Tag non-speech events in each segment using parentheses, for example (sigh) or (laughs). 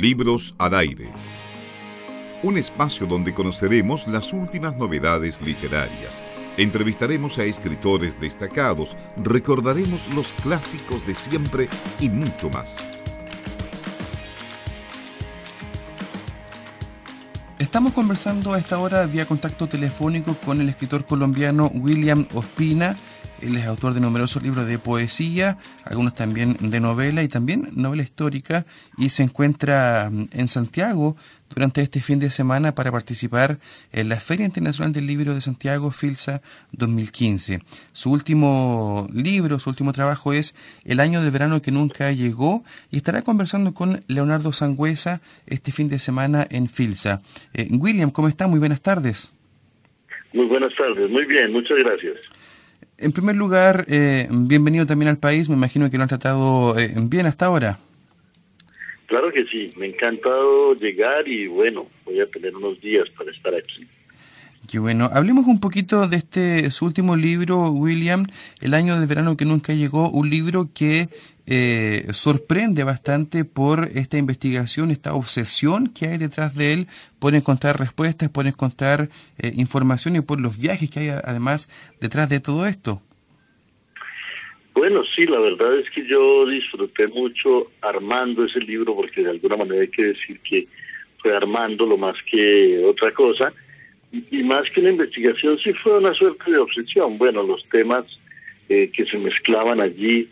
Libros al aire. Un espacio donde conoceremos las últimas novedades literarias. Entrevistaremos a escritores destacados, recordaremos los clásicos de siempre y mucho más. Estamos conversando a esta hora vía contacto telefónico con el escritor colombiano William Ospina, él es autor de numerosos libros de poesía, algunos también de novela y también novela histórica, y se encuentra mm, en Santiago durante este fin de semana para participar en la Feria Internacional del Libro de Santiago, FILSA 2015. Su último libro, su último trabajo es El año del verano que nunca llegó y estará conversando con Leonardo Sangüesa este fin de semana en FILSA. Eh, William, ¿cómo está? Muy buenas tardes. Muy buenas tardes, muy bien, muchas gracias. En primer lugar, eh, bienvenido también al país. Me imagino que lo han tratado eh, bien hasta ahora. Claro que sí, me ha encantado llegar y bueno, voy a tener unos días para estar aquí. Qué bueno. Hablemos un poquito de este su último libro, William, El año del verano que nunca llegó, un libro que eh, sorprende bastante por esta investigación, esta obsesión que hay detrás de él por encontrar respuestas, por encontrar eh, información y por los viajes que hay además detrás de todo esto. Bueno, sí, la verdad es que yo disfruté mucho armando ese libro porque de alguna manera hay que decir que fue armando lo más que otra cosa y, más que una investigación sí fue una suerte de obsesión. Bueno, los temas eh, que se mezclaban allí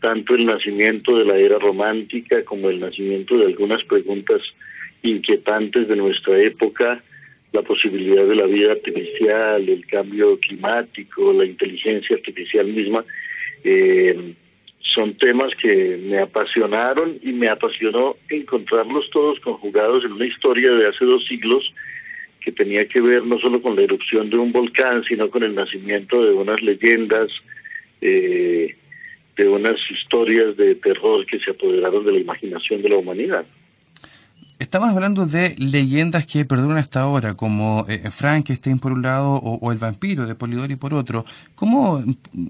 tanto el nacimiento de la era romántica como el nacimiento de algunas preguntas inquietantes de nuestra época, la posibilidad de la vida artificial, el cambio climático, la inteligencia artificial misma, eh, son temas que me apasionaron y me apasionó encontrarlos todos conjugados en una historia de hace dos siglos que tenía que ver no solo con la erupción de un volcán, sino con el nacimiento de unas leyendas eh, de unas historias de terror que se apoderaron de la imaginación de la humanidad. Estamos hablando de leyendas que perduran hasta ahora, como eh, Frankenstein por un lado o, El vampiro de Polidori por otro. ¿Cómo,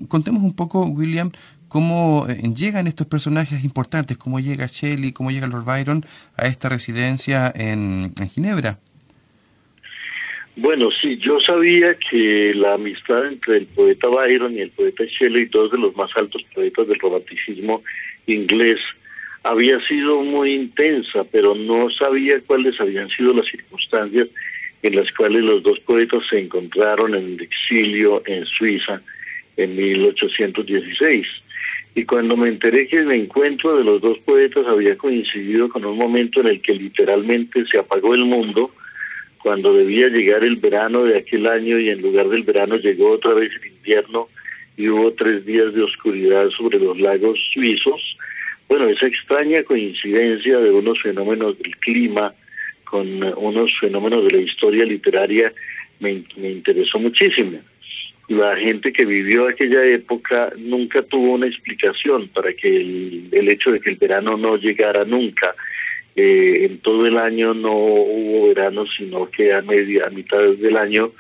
contemos un poco, William, cómo eh, llegan estos personajes importantes, cómo llega Shelley, cómo llega Lord Byron a esta residencia en Ginebra? Bueno, sí, yo sabía que la amistad entre el poeta Byron y el poeta Shelley, dos de los más altos poetas del romanticismo inglés, había sido muy intensa, pero no sabía cuáles habían sido las circunstancias en las cuales los dos poetas se encontraron en el exilio en Suiza en 1816. Y cuando me enteré que el encuentro de los dos poetas había coincidido con un momento en el que literalmente se apagó el mundo, cuando debía llegar el verano de aquel año y en lugar del verano llegó otra vez el invierno y hubo tres días de oscuridad sobre los lagos suizos. Bueno, esa extraña coincidencia de unos fenómenos del clima con unos fenómenos de la historia literaria me, interesó muchísimo. La gente que vivió aquella época nunca tuvo una explicación para que el, el hecho de que el verano no llegara nunca eh, en todo el año no hubo verano, sino que a media, a mitad del año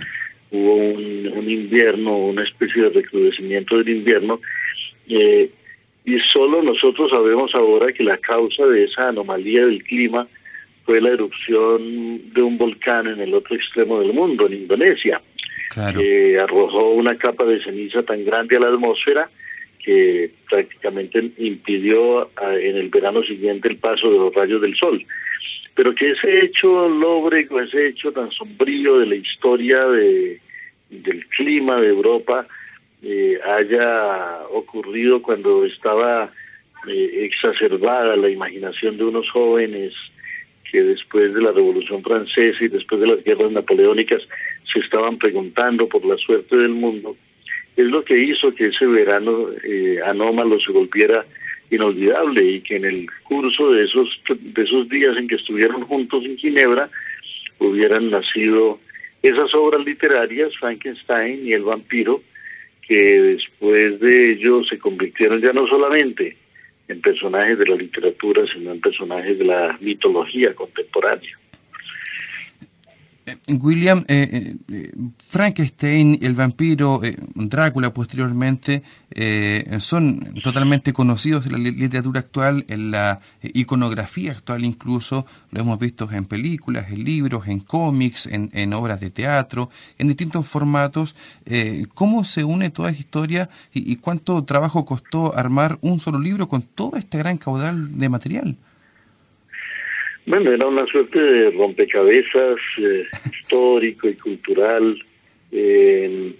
hubo un, invierno, una especie de recrudecimiento del invierno, eh, y solo nosotros sabemos ahora que la causa de esa anomalía del clima fue la erupción de un volcán en el otro extremo del mundo, en Indonesia, que arrojó una capa de ceniza tan grande a la atmósfera que prácticamente impidió en el verano siguiente el paso de los rayos del sol. Pero que ese hecho lóbrego, ese hecho tan sombrío de la historia de, del clima de Europa eh, haya ocurrido cuando estaba eh, exacerbada la imaginación de unos jóvenes que después de la Revolución Francesa y después de las guerras napoleónicas se estaban preguntando por la suerte del mundo, es lo que hizo que ese verano eh, anómalo se volviera inolvidable y que en el curso de esos de esos días en que estuvieron juntos en Ginebra hubieran nacido esas obras literarias Frankenstein y el vampiro que después de ello se convirtieron ya no solamente en personajes de la literatura sino en personajes de la mitología contemporánea William, eh, eh, Frankenstein, el vampiro, Drácula posteriormente, son totalmente conocidos en la literatura actual, en la iconografía actual incluso, lo hemos visto en películas, en libros, en cómics, en, obras de teatro, en distintos formatos. ¿Cómo se une toda esta historia y cuánto trabajo costó armar un solo libro con todo este gran caudal de material? Bueno, era una suerte de rompecabezas eh, (laughs) histórico y cultural. Eh,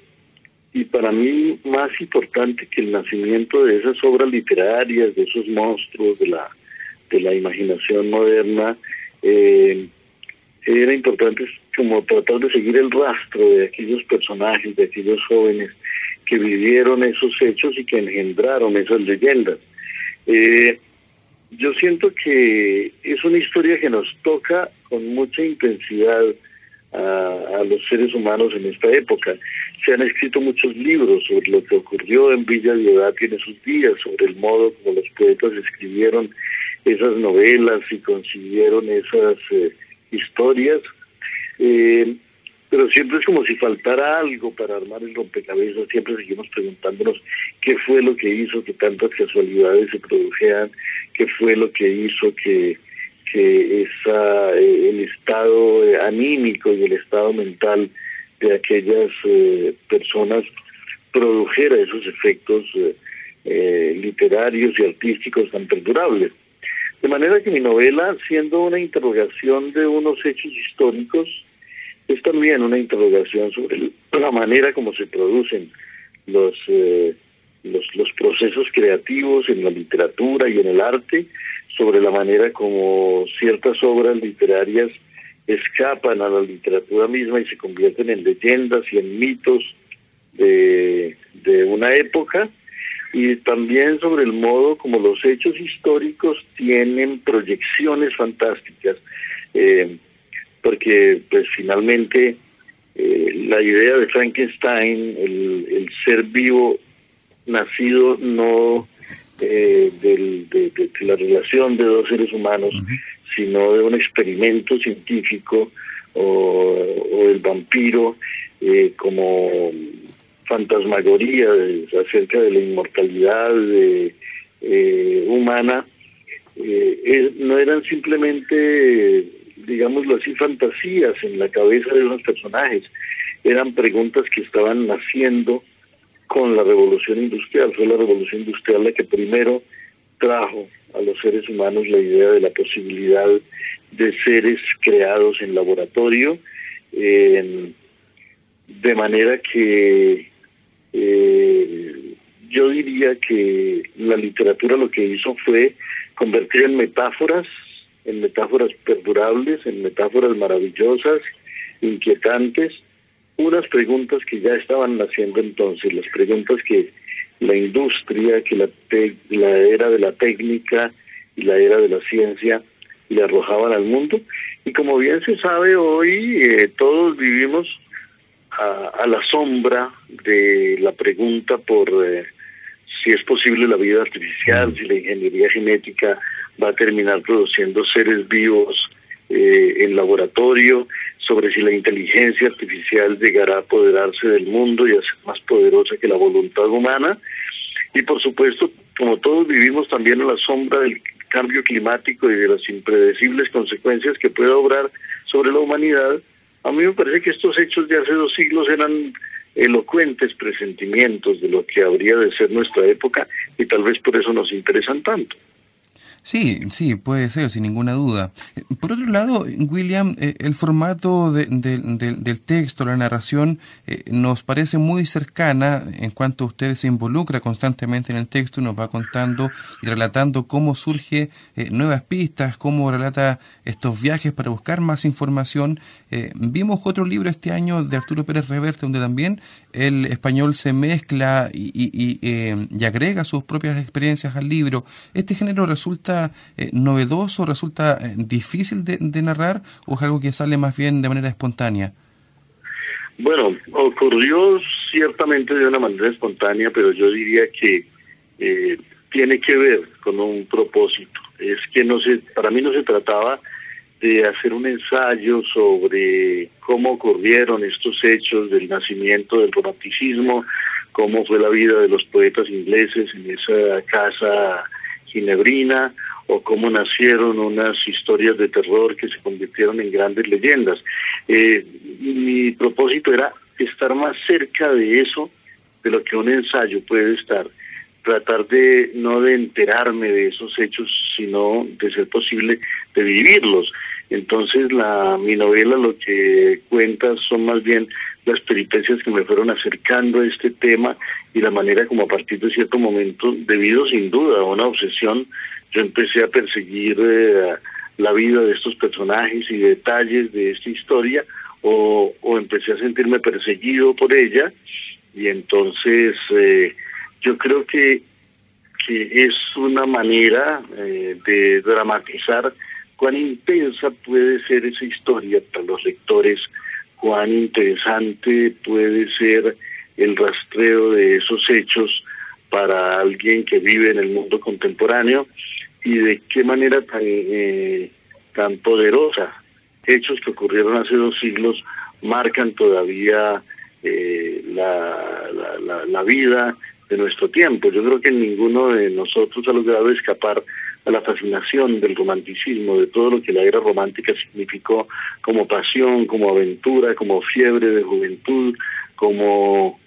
y para mí, más importante que el nacimiento de esas obras literarias, de esos monstruos de la, de la imaginación moderna, eh, era importante como tratar de seguir el rastro de aquellos personajes, de aquellos jóvenes que vivieron esos hechos y que engendraron esas leyendas. Eh, yo siento que es una historia que nos toca con mucha intensidad a, los seres humanos en esta época. Se han escrito muchos libros sobre lo que ocurrió en Villa Diodati en esos días, sobre el modo como los poetas escribieron esas novelas y consiguieron esas eh, historias. Eh, pero siempre es como si faltara algo para armar el rompecabezas, siempre seguimos preguntándonos qué fue lo que hizo que tantas casualidades se produjeran, qué fue lo que hizo que, que esa, eh, el estado eh, anímico y el estado mental de aquellas eh, personas produjera esos efectos literarios y artísticos tan perdurables. De manera que mi novela, siendo una interrogación de unos hechos históricos, es también una interrogación sobre la manera como se producen los, eh, los, los procesos creativos en la literatura y en el arte, sobre la manera como ciertas obras literarias escapan a la literatura misma y se convierten en leyendas y en mitos de, de una época, y también sobre el modo como los hechos históricos tienen proyecciones fantásticas. Eh, porque pues finalmente eh, la idea de Frankenstein, el, ser vivo nacido no eh, de, la relación de dos seres humanos, sino de un experimento científico o, el vampiro eh, como fantasmagoría acerca de la inmortalidad humana, no eran simplemente digámoslo así, fantasías en la cabeza de unos personajes. Eran preguntas que estaban naciendo con la revolución industrial. Fue la revolución industrial la que primero trajo a los seres humanos la idea de la posibilidad de seres creados en laboratorio, de manera que eh, yo diría que la literatura lo que hizo fue convertir en metáforas en metáforas perdurables, en metáforas maravillosas, inquietantes, unas preguntas que ya estaban naciendo entonces, las preguntas que la industria, que la, la era de la técnica y la era de la ciencia le arrojaban al mundo. Y como bien se sabe hoy, eh, todos vivimos a, la sombra de la pregunta por eh, si es posible la vida artificial, si la ingeniería genética va a terminar produciendo seres vivos eh, en laboratorio, sobre si la inteligencia artificial llegará a apoderarse del mundo y a ser más poderosa que la voluntad humana. Y por supuesto, como todos vivimos también a la sombra del cambio climático y de las impredecibles consecuencias que puede obrar sobre la humanidad, a mí me parece que estos hechos de hace dos siglos eran elocuentes presentimientos de lo que habría de ser nuestra época y tal vez por eso nos interesan tanto. Sí, sí, puede ser, sin ninguna duda. Por otro lado, William, eh, el formato del texto, la narración, eh, nos parece muy cercana en cuanto usted se involucra constantemente en el texto, nos va contando y relatando cómo surge eh, nuevas pistas, cómo relata estos viajes para buscar más información. vimos otro libro este año de Arturo Pérez Reverte, donde también el español se mezcla y, y agrega sus propias experiencias al libro. Este género resulta eh, novedoso, resulta eh, difícil de, narrar o es algo que sale más bien de manera espontánea? Bueno, ocurrió ciertamente de una manera espontánea, pero yo diría que eh, tiene que ver con un propósito. Es que no se, para mí no se trataba de hacer un ensayo sobre cómo ocurrieron estos hechos del nacimiento del romanticismo, cómo fue la vida de los poetas ingleses en esa casa ginebrina, o cómo nacieron unas historias de terror que se convirtieron en grandes leyendas. Eh, mi propósito era estar más cerca de eso, de lo que un ensayo puede estar, tratar de no de enterarme de esos hechos, sino de ser posible de vivirlos. Entonces la mi novela lo que cuenta son más bien las peripecias que me fueron acercando a este tema y la manera como a partir de cierto momento, debido sin duda a una obsesión yo empecé a perseguir eh, la vida de estos personajes y detalles de esta historia o, empecé a sentirme perseguido por ella. Y entonces eh, yo creo que, que es una manera eh, de dramatizar cuán intensa puede ser esa historia para los lectores, cuán interesante puede ser el rastreo de esos hechos para alguien que vive en el mundo contemporáneo y de qué manera tan, eh, tan poderosa hechos que ocurrieron hace dos siglos marcan todavía eh, la, la, la, vida de nuestro tiempo. Yo creo que ninguno de nosotros ha logrado escapar a la fascinación del romanticismo, de todo lo que la era romántica significó como pasión, como aventura, como fiebre de juventud, como,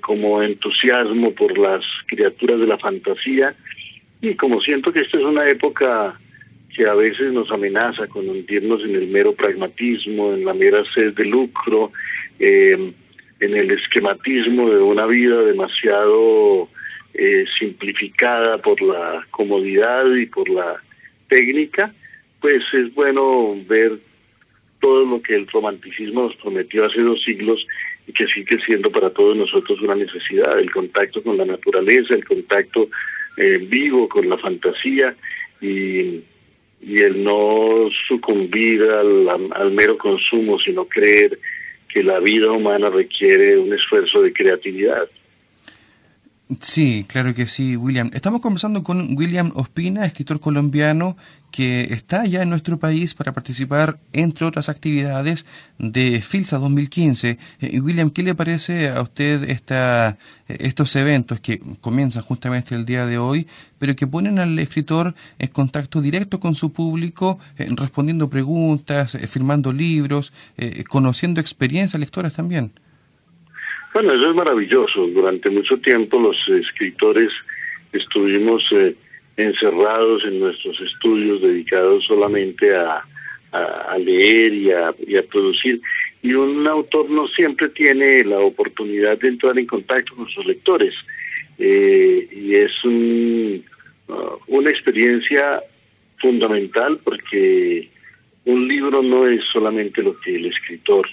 como entusiasmo por las criaturas de la fantasía. Y como siento que esta es una época que a veces nos amenaza con hundirnos en el mero pragmatismo, en la mera sed de lucro, em, en el esquematismo de una vida demasiado eh, simplificada por la comodidad y por la técnica, pues es bueno ver todo lo que el romanticismo nos prometió hace dos siglos y que sigue siendo para todos nosotros una necesidad, el contacto con la naturaleza, el contacto eh, vivo con la fantasía y, el no sucumbir al mero consumo, sino creer que la vida humana requiere un esfuerzo de creatividad. Sí, claro que sí, William. Estamos conversando con William Ospina, escritor colombiano que está ya en nuestro país para participar, entre otras actividades, de FILSA 2015. Eh, William, ¿qué le parece a usted esta, estos eventos que comienzan justamente el día de hoy, pero que ponen al escritor en contacto directo con su público, eh, respondiendo preguntas, eh, firmando libros, conociendo experiencias lectoras también? Bueno, eso es maravilloso. Durante mucho tiempo los escritores estuvimos encerrados en nuestros estudios dedicados solamente a, leer y a, producir. Y un autor no siempre tiene la oportunidad de entrar en contacto con sus lectores. Eh, y es un, uh, una experiencia fundamental porque un libro no es solamente lo que el escritor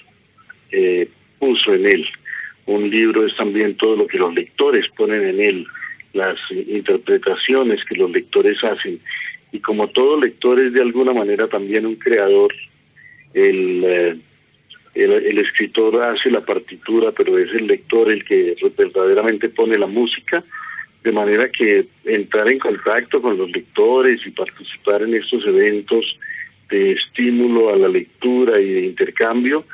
eh, puso en él. Un libro es también todo lo que los lectores ponen en él las interpretaciones que los lectores hacen. Y como todo lector es de alguna manera también un creador, el, eh, el, escritor hace la partitura, pero es el lector el que verdaderamente pone la música, de manera que entrar en contacto con los lectores y participar en estos eventos de estímulo a la lectura y de intercambio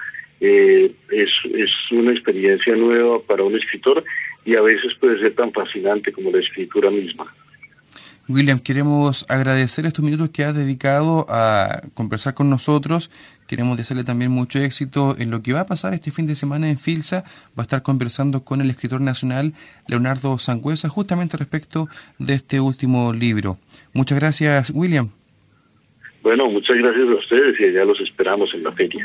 eh, es, es una experiencia nueva para un escritor y a veces puede ser tan fascinante como la escritura misma. William, queremos agradecer estos minutos que has dedicado a conversar con nosotros. Queremos desearle también mucho éxito en lo que va a pasar este fin de semana en Filsa. Va a estar conversando con el escritor nacional Leonardo Sangüesa justamente respecto de este último libro. Muchas gracias, William. Bueno, muchas gracias a ustedes y allá los esperamos en la feria.